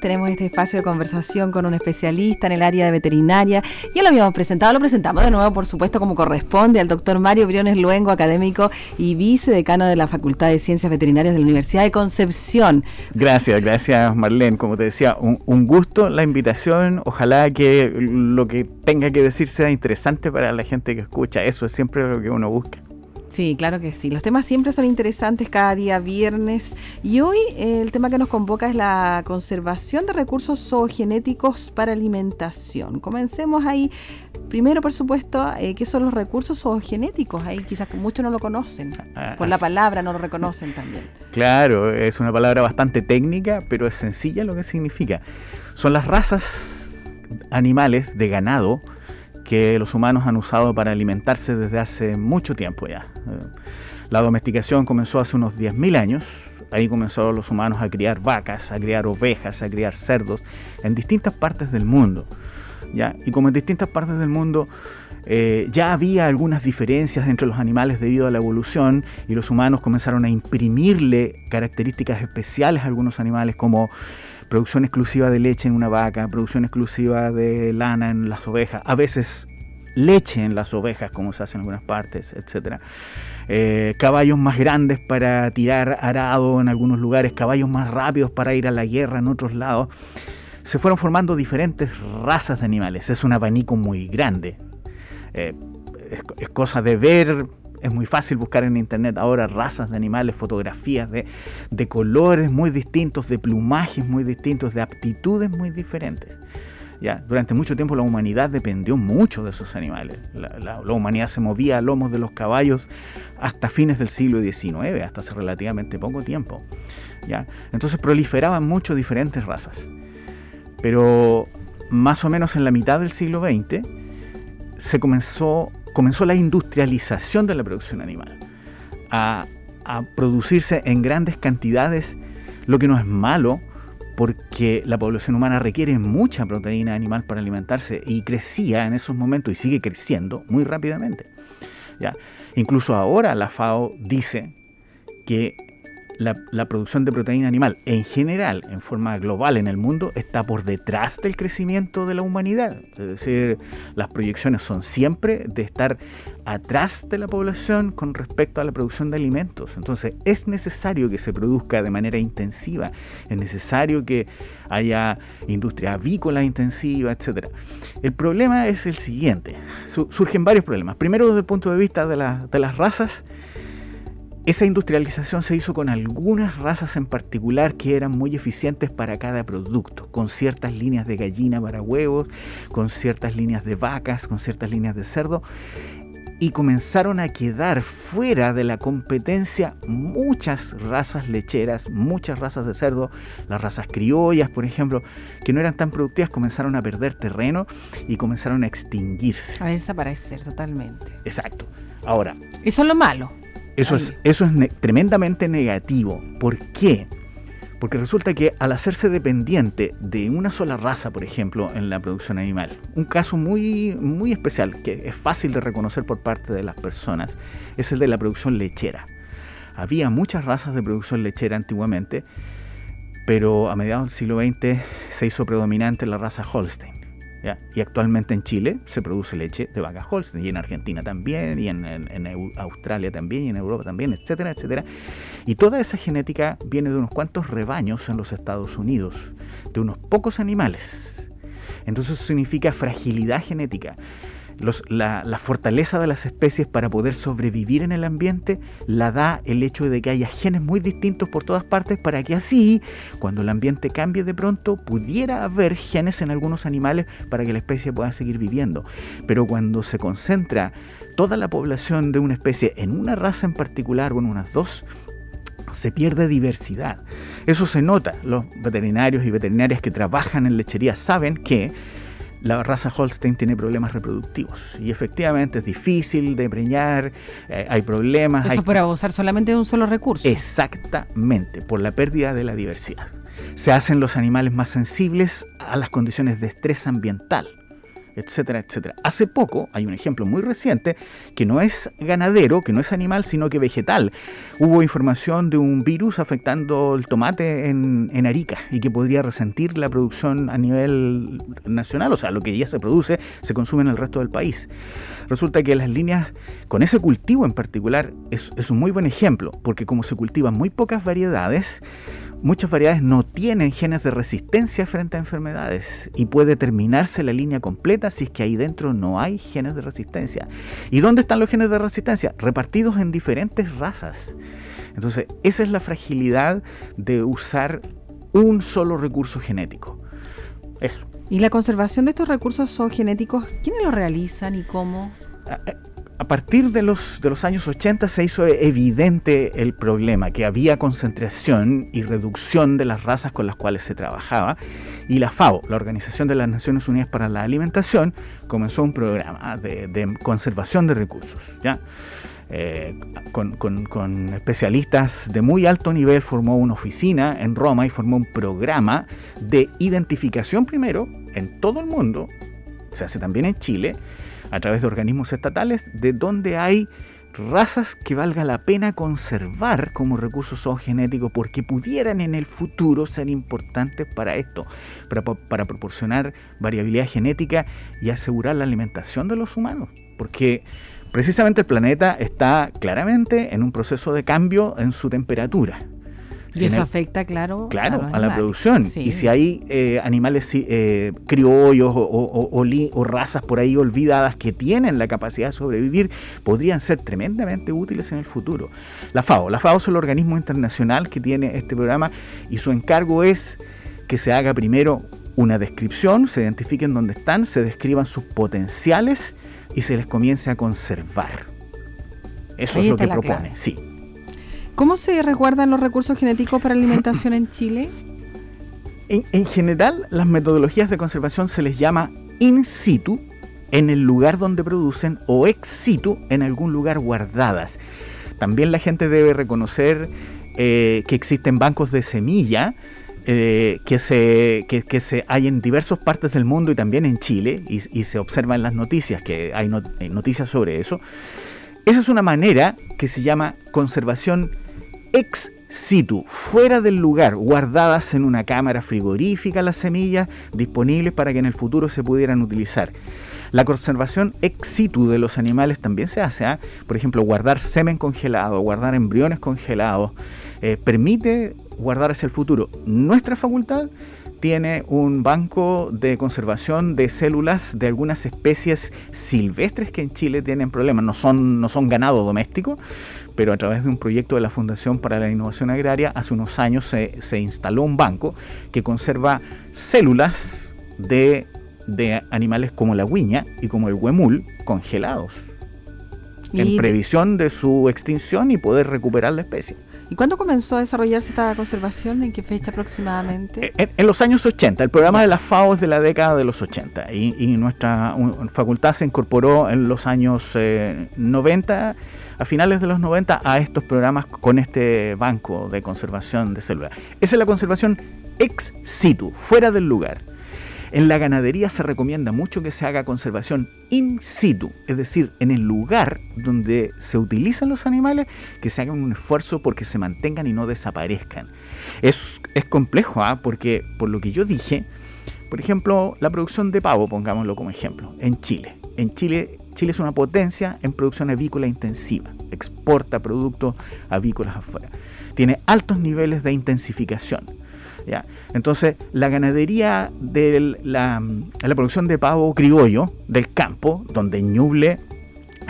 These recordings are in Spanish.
Tenemos este espacio de conversación con un especialista en el área de veterinaria. Ya lo habíamos presentado, lo presentamos de nuevo, por supuesto, como corresponde, al doctor Mario Briones Luengo, académico y vicedecano de la Facultad de Ciencias Veterinarias de la Universidad de Concepción. Gracias, gracias Marlene. Como te decía, un, gusto la invitación. Ojalá que lo que tenga que decir sea interesante para la gente que escucha. Eso es siempre lo que uno busca. Sí, claro que sí. Los temas siempre son interesantes cada día viernes. Y hoy eh, el tema que nos convoca es la conservación de recursos zoogenéticos para alimentación. Comencemos ahí. Primero, por supuesto, eh, ¿qué son los recursos zoogenéticos? Ahí quizás muchos no lo conocen. Ah, por la palabra no lo reconocen también. Claro, es una palabra bastante técnica, pero es sencilla lo que significa. Son las razas animales de ganado que los humanos han usado para alimentarse desde hace mucho tiempo ya. La domesticación comenzó hace unos 10.000 años. Ahí comenzaron los humanos a criar vacas, a criar ovejas, a criar cerdos en distintas partes del mundo. ¿ya? Y como en distintas partes del mundo eh, ya había algunas diferencias entre los animales debido a la evolución y los humanos comenzaron a imprimirle características especiales a algunos animales como producción exclusiva de leche en una vaca, producción exclusiva de lana en las ovejas, a veces leche en las ovejas, como se hace en algunas partes, etc. Eh, caballos más grandes para tirar arado en algunos lugares, caballos más rápidos para ir a la guerra en otros lados. Se fueron formando diferentes razas de animales. Es un abanico muy grande. Eh, es cosa de ver es muy fácil buscar en internet ahora razas de animales, fotografías de, colores muy distintos, de plumajes muy distintos, de aptitudes muy diferentes. Ya, durante mucho tiempo la humanidad dependió mucho de esos animales. La, humanidad se movía a lomos de los caballos hasta fines del siglo XIX, hasta hace relativamente poco tiempo. ¿ya? Entonces proliferaban mucho diferentes razas. Pero más o menos en la mitad del siglo XX se comenzó comenzó la industrialización de la producción animal, a, producirse en grandes cantidades, lo que no es malo, porque la población humana requiere mucha proteína animal para alimentarse y crecía en esos momentos y sigue creciendo muy rápidamente. ¿ya? Incluso ahora la FAO dice que la, producción de proteína animal en general, en forma global en el mundo, está por detrás del crecimiento de la humanidad. Es decir, las proyecciones son siempre de estar atrás de la población con respecto a la producción de alimentos. Entonces, es necesario que se produzca de manera intensiva, es necesario que haya industria avícola intensiva, etc. El problema es el siguiente, surgen varios problemas. Primero, desde el punto de vista de, de las razas, esa industrialización se hizo con algunas razas en particular que eran muy eficientes para cada producto, con ciertas líneas de gallina para huevos, con ciertas líneas de vacas, con ciertas líneas de cerdo, y comenzaron a quedar fuera de la competencia muchas razas lecheras, muchas razas de cerdo, las razas criollas, por ejemplo, que no eran tan productivas, comenzaron a perder terreno y comenzaron a extinguirse. A desaparecer totalmente. Exacto. Ahora. Eso es lo malo. Eso es, eso es tremendamente negativo. ¿Por qué? Porque resulta que al hacerse dependiente de una sola raza, por ejemplo, en la producción animal, un caso muy, muy especial que es fácil de reconocer por parte de las personas, es el de la producción lechera. Había muchas razas de producción lechera antiguamente, pero a mediados del siglo XX se hizo predominante la raza Holstein. Y actualmente en Chile se produce leche de vaca Holstein, y en Argentina también, y en, Australia también, y en Europa también, etcétera, etcétera. Y toda esa genética viene de unos cuantos rebaños en los Estados Unidos, de unos pocos animales. Entonces significa fragilidad genética la, fortaleza de las especies para poder sobrevivir en el ambiente la da el hecho de que haya genes muy distintos por todas partes para que así, cuando el ambiente cambie de pronto, pudiera haber genes en algunos animales para que la especie pueda seguir viviendo. Pero cuando se concentra toda la población de una especie en una raza en particular o en unas dos, se pierde diversidad. Eso se nota. Los veterinarios y veterinarias que trabajan en lechería saben que la raza Holstein tiene problemas reproductivos y efectivamente es difícil de preñar, eh, hay problemas. Eso por abusar solamente de un solo recurso. Exactamente, por la pérdida de la diversidad. Se hacen los animales más sensibles a las condiciones de estrés ambiental etcétera, etcétera. Hace poco, hay un ejemplo muy reciente, que no es ganadero, que no es animal, sino que vegetal. Hubo información de un virus afectando el tomate en, en Arica y que podría resentir la producción a nivel nacional, o sea, lo que ya se produce se consume en el resto del país. Resulta que las líneas, con ese cultivo en particular, es, es un muy buen ejemplo, porque como se cultivan muy pocas variedades, muchas variedades no tienen genes de resistencia frente a enfermedades y puede terminarse la línea completa si es que ahí dentro no hay genes de resistencia. ¿Y dónde están los genes de resistencia? Repartidos en diferentes razas. Entonces, esa es la fragilidad de usar un solo recurso genético. Eso. ¿Y la conservación de estos recursos genéticos, quiénes lo realizan y cómo? A partir de los, años 80 se hizo evidente el problema, que había concentración y reducción de las razas con las cuales se trabajaba, y la FAO, la Organización de las Naciones Unidas para la Alimentación, comenzó un programa de, conservación de recursos. ¿ya? Eh, con, especialistas de muy alto nivel, formó una oficina en Roma y formó un programa de identificación primero en todo el mundo, se hace también en Chile, a través de organismos estatales de donde hay razas que valga la pena conservar como recursos zoogenéticos porque pudieran en el futuro ser importantes para esto, para, proporcionar variabilidad genética y asegurar la alimentación de los humanos. Porque precisamente el planeta está claramente en un proceso de cambio en su temperatura. Y eso afecta, claro, claro a, la producción. Y si hay eh, animales eh, criollos o, razas por ahí olvidadas que tienen la capacidad de sobrevivir, podrían ser tremendamente útiles en el futuro. La FAO, la FAO es el organismo internacional que tiene este programa y su encargo es que se haga primero una descripción, se identifiquen dónde están, se describan sus potenciales y se les comience a conservar. Eso es lo que propone, sí. ¿Cómo se resguardan los recursos genéticos para alimentación en Chile? En, general, las metodologías de conservación se les llama in situ, en el lugar donde producen, o ex situ, en algún lugar guardadas. También la gente debe reconocer eh, que existen bancos de semilla eh, que, se, que, se hay en diversas partes del mundo y también en Chile, y, se observa en las noticias que hay noticias sobre eso. Esa es una manera que se llama conservación ex situ, fuera del lugar, guardadas en una cámara frigorífica las semillas, disponibles para que en el futuro se pudieran utilizar. La conservación ex situ de los animales también se hace, ¿ah? por ejemplo, guardar semen congelado, guardar embriones congelados, eh, permite guardar hacia el futuro. Nuestra facultad tiene un banco de conservación de células de algunas especies silvestres que en Chile tienen problemas. No son, no son ganado doméstico, pero a través de un proyecto de la Fundación para la Innovación Agraria, hace unos años se, instaló un banco que conserva células de, de, animales como la guiña y como el huemul congelados, en previsión de su extinción y poder recuperar la especie. ¿Y cuándo comenzó a desarrollarse esta conservación? ¿En qué fecha aproximadamente? Eh, en, los años 80. El programa de la FAO es de la década de los 80 y, nuestra facultad se incorporó en los años 90, eh, a finales de los 90, a estos programas con este banco de conservación de células. Esa es la conservación ex situ, fuera del lugar. En la ganadería se recomienda mucho que se haga conservación in situ, es decir, en el lugar donde se utilizan los animales, que se haga un esfuerzo porque se mantengan y no desaparezcan. Es, es complejo, ¿ah? porque por lo que yo dije, por ejemplo, la producción de pavo, pongámoslo como ejemplo, en Chile. En Chile, Chile es una potencia en producción avícola intensiva, exporta productos avícolas afuera. Tiene altos niveles de intensificación entonces, la ganadería de la, producción de pavo criollo del campo, donde Ñuble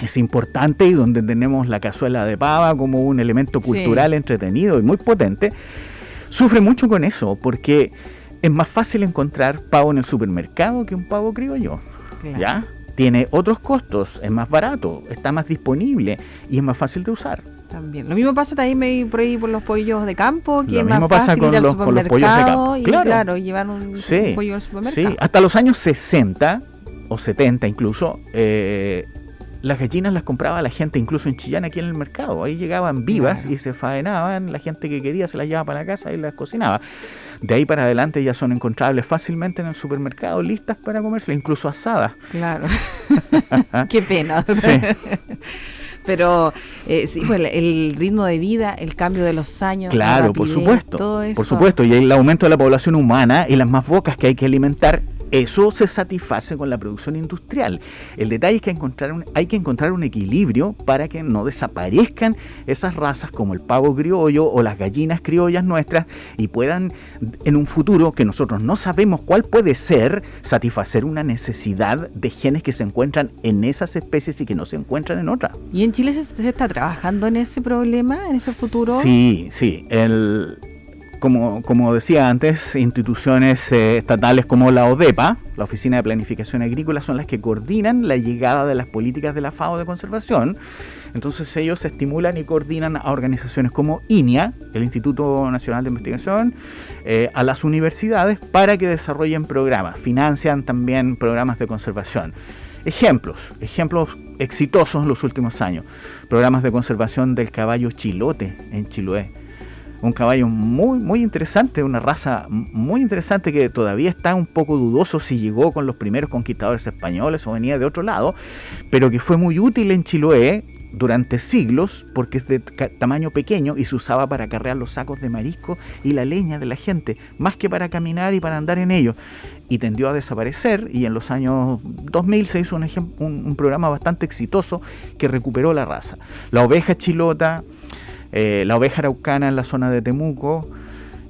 es importante y donde tenemos la cazuela de pava como un elemento cultural entretenido y muy potente, sufre mucho con eso, porque es más fácil encontrar pavo en el supermercado que un pavo criollo. ¿Ya? Tiene otros costos, es más barato, está más disponible y es más fácil de usar. También. Lo mismo pasa también por ahí por los pollos de campo, que Lo es mismo más pasa fácil con ir al los- con los pollos de campo. y Claro. claro, llevar un, Sí, un pollo al supermercado. Sí, hasta los años 60 o 70 incluso, eh, las gallinas las compraba la gente incluso en Chillán aquí en el mercado. Ahí llegaban vivas Claro. y se faenaban, la gente que quería se las llevaba para la casa y las cocinaba. De ahí para adelante ya son encontrables fácilmente en el supermercado, listas para comerse, incluso asadas. Claro. Qué pena. Sí. Pero eh, sí, pues el, ritmo de vida, el cambio de los años, la Claro, por supuesto. todo eso. Por supuesto, y el aumento de la población humana y las más bocas que hay que alimentar, eso se satisface con la producción industrial. El detalle es que encontrar un- hay que encontrar un equilibrio para que no desaparezcan esas razas como el pavo criollo o las gallinas criollas nuestras y puedan en un futuro que nosotros no sabemos cuál puede ser, satisfacer una necesidad de genes que se encuentran en esas especies y que no se encuentran en otras. ¿Y en Chile se, se está trabajando en ese problema, en ese futuro? Sí, sí. El, como, como decía antes, instituciones eh, estatales como la ODEPA, la Oficina de Planificación Agrícola, son las que coordinan la llegada de las políticas de la FAO de conservación. Entonces ellos estimulan y coordinan a organizaciones como INIA, el Instituto Nacional de Investigación, eh, a las universidades para que desarrollen programas, financian también programas de conservación. Ejemplos, ejemplos exitosos en los últimos años. Programas de conservación del caballo chilote en Chiloé. Un caballo muy, muy interesante, una raza muy interesante que todavía está un poco dudoso si llegó con los primeros conquistadores españoles o venía de otro lado, pero que fue muy útil en Chiloé durante siglos porque es de tamaño pequeño y se usaba para cargar los sacos de marisco y la leña de la gente, más que para caminar y para andar en ellos. Y tendió a desaparecer y en los años 2000 se hizo un- un programa bastante exitoso que recuperó la raza. La oveja chilota, eh, la oveja araucana en la zona de Temuco.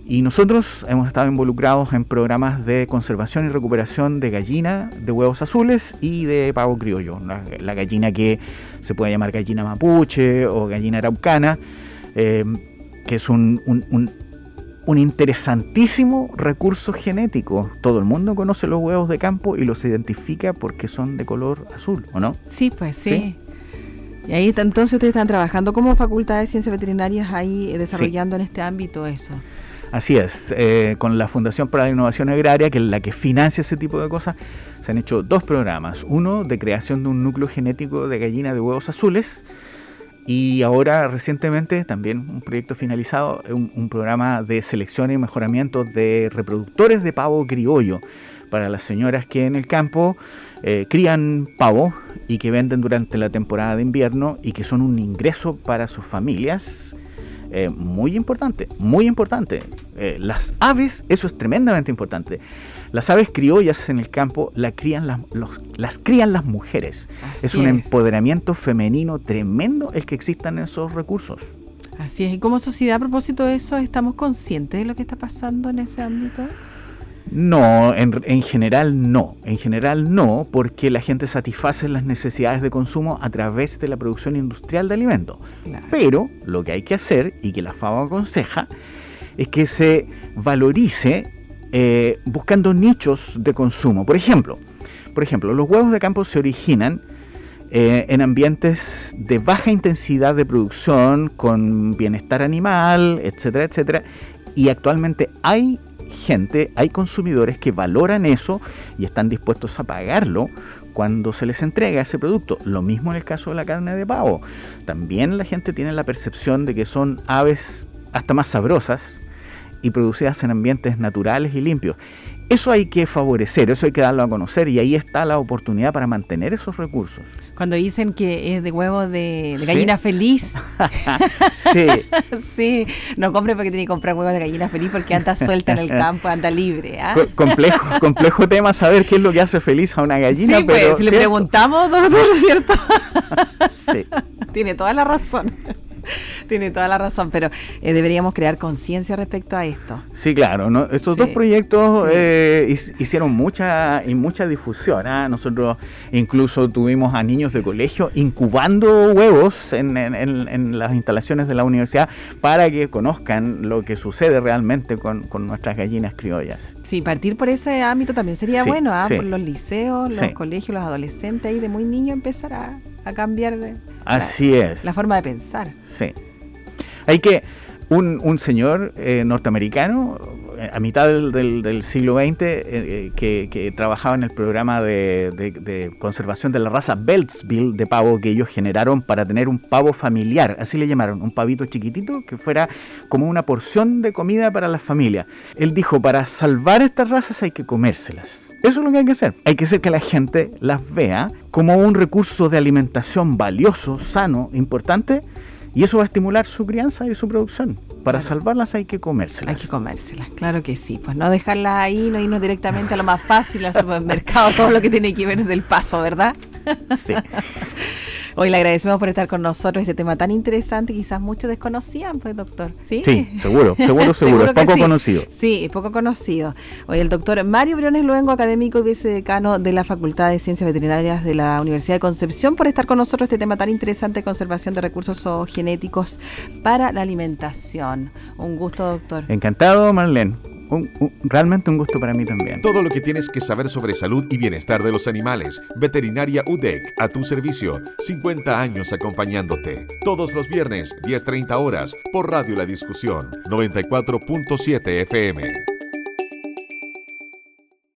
Y nosotros hemos estado involucrados en programas de conservación y recuperación de gallina, de huevos azules y de pavo criollo. La, la gallina que se puede llamar gallina mapuche o gallina araucana, eh, que es un, un- un- un interesantísimo recurso genético. Todo el mundo conoce los huevos de campo y los identifica porque son de color azul, ¿o no? Sí, pues sí. Sí. Y ahí entonces ustedes están trabajando como Facultad de Ciencias Veterinarias ahí eh, desarrollando en este ámbito eso. Así es, eh, con la Fundación para la Innovación Agraria, que es la que financia ese tipo de cosas, se han hecho dos programas. Uno de creación de un núcleo genético de gallina de huevos azules y ahora recientemente también un proyecto finalizado, un, programa de selección y mejoramiento de reproductores de pavo criollo para las señoras que en el campo eh, crían pavo y que venden durante la temporada de invierno y que son un ingreso para sus familias eh, muy importante, muy importante. Eh, las aves, eso es tremendamente importante. Las aves criollas en el campo la crían las, los- las crían las mujeres. Así es un empoderamiento femenino tremendo el que existan esos recursos. Así es. Y como sociedad, a propósito de eso, ¿estamos conscientes de lo que está pasando en ese ámbito? No, en, en general no. En general no, porque la gente satisface las necesidades de consumo a través de la producción industrial de alimentos. Claro. Pero lo que hay que hacer, y que la FAO aconseja, es que se valorice eh, buscando nichos de consumo. Por ejemplo, por ejemplo, los huevos de campo se originan eh, en ambientes de baja intensidad de producción, con bienestar animal, etcétera, etcétera. Y actualmente hay gente, hay consumidores que valoran eso y están dispuestos a pagarlo cuando se les entrega ese producto. Lo mismo en el caso de la carne de pavo. También la gente tiene la percepción de que son aves hasta más sabrosas y producidas en ambientes naturales y limpios. Eso hay que favorecer, eso hay que darlo a conocer y ahí está la oportunidad para mantener esos recursos. Cuando dicen que es de huevo de, de Sí. gallina feliz, Sí, sí, no compre porque tiene que comprar huevos de gallina feliz porque anda suelta en el campo, anda libre. co- complejo, complejo tema saber qué es lo que hace feliz a una gallina. sí, pues, pero si le preguntamos, doctor, ¿cierto? Sí. Tiene toda la razón. Tiene toda la razón, pero eh, deberíamos crear conciencia respecto a esto. Sí, claro. ¿no? Estos Sí, dos proyectos sí. eh, hic- hicieron mucha y mucha difusión. ¿ah? Nosotros incluso tuvimos a niños de colegio incubando huevos en, en- en- en las instalaciones de la universidad para que conozcan lo que sucede realmente con, con nuestras gallinas criollas. Sí, partir por ese ámbito también sería Sí, bueno, ¿ah? por los liceos, los colegios, los adolescentes, ahí de muy niño empezar a, a cambiar eh, Así la, es. la forma de pensar. Sí. Hay que, un, señor eh, norteamericano eh, a mitad del, siglo XX eh, que, trabajaba en el programa de, conservación de la raza Beltsville de pavo que ellos generaron para tener un pavo familiar, así le llamaron, un pavito chiquitito que fuera como una porción de comida para las familias. Él dijo, para salvar estas razas hay que comérselas. Eso es lo que hay que hacer. Hay que hacer que la gente las vea como un recurso de alimentación valioso, sano, importante y eso va a estimular su crianza y su producción. Para salvarlas hay que comérselas. Hay que comérselas, claro que sí. Pues no dejarlas ahí, no irnos directamente a lo más fácil, al supermercado, todo lo que tiene que ver del paso, ¿verdad? Sí. Hoy le agradecemos por estar con nosotros este tema tan interesante, quizás muchos desconocían, pues doctor. Sí, seguro, seguro, seguro, es poco conocido. Sí, es poco conocido. Hoy el doctor Mario Briones Luengo, académico y vicedecano de la Facultad de Ciencias Veterinarias de la Universidad de Concepción, por estar con nosotros este tema tan interesante, conservación de recursos genéticos para la alimentación. Un gusto, doctor. Encantado, Marlene realmente un gusto para mí también. Todo lo que tienes que saber sobre salud y bienestar de los animales. Veterinaria UDEC, a tu servicio. 50 años acompañándote. Todos los viernes, 10.30 horas, por Radio La Discusión, 94.7 FM.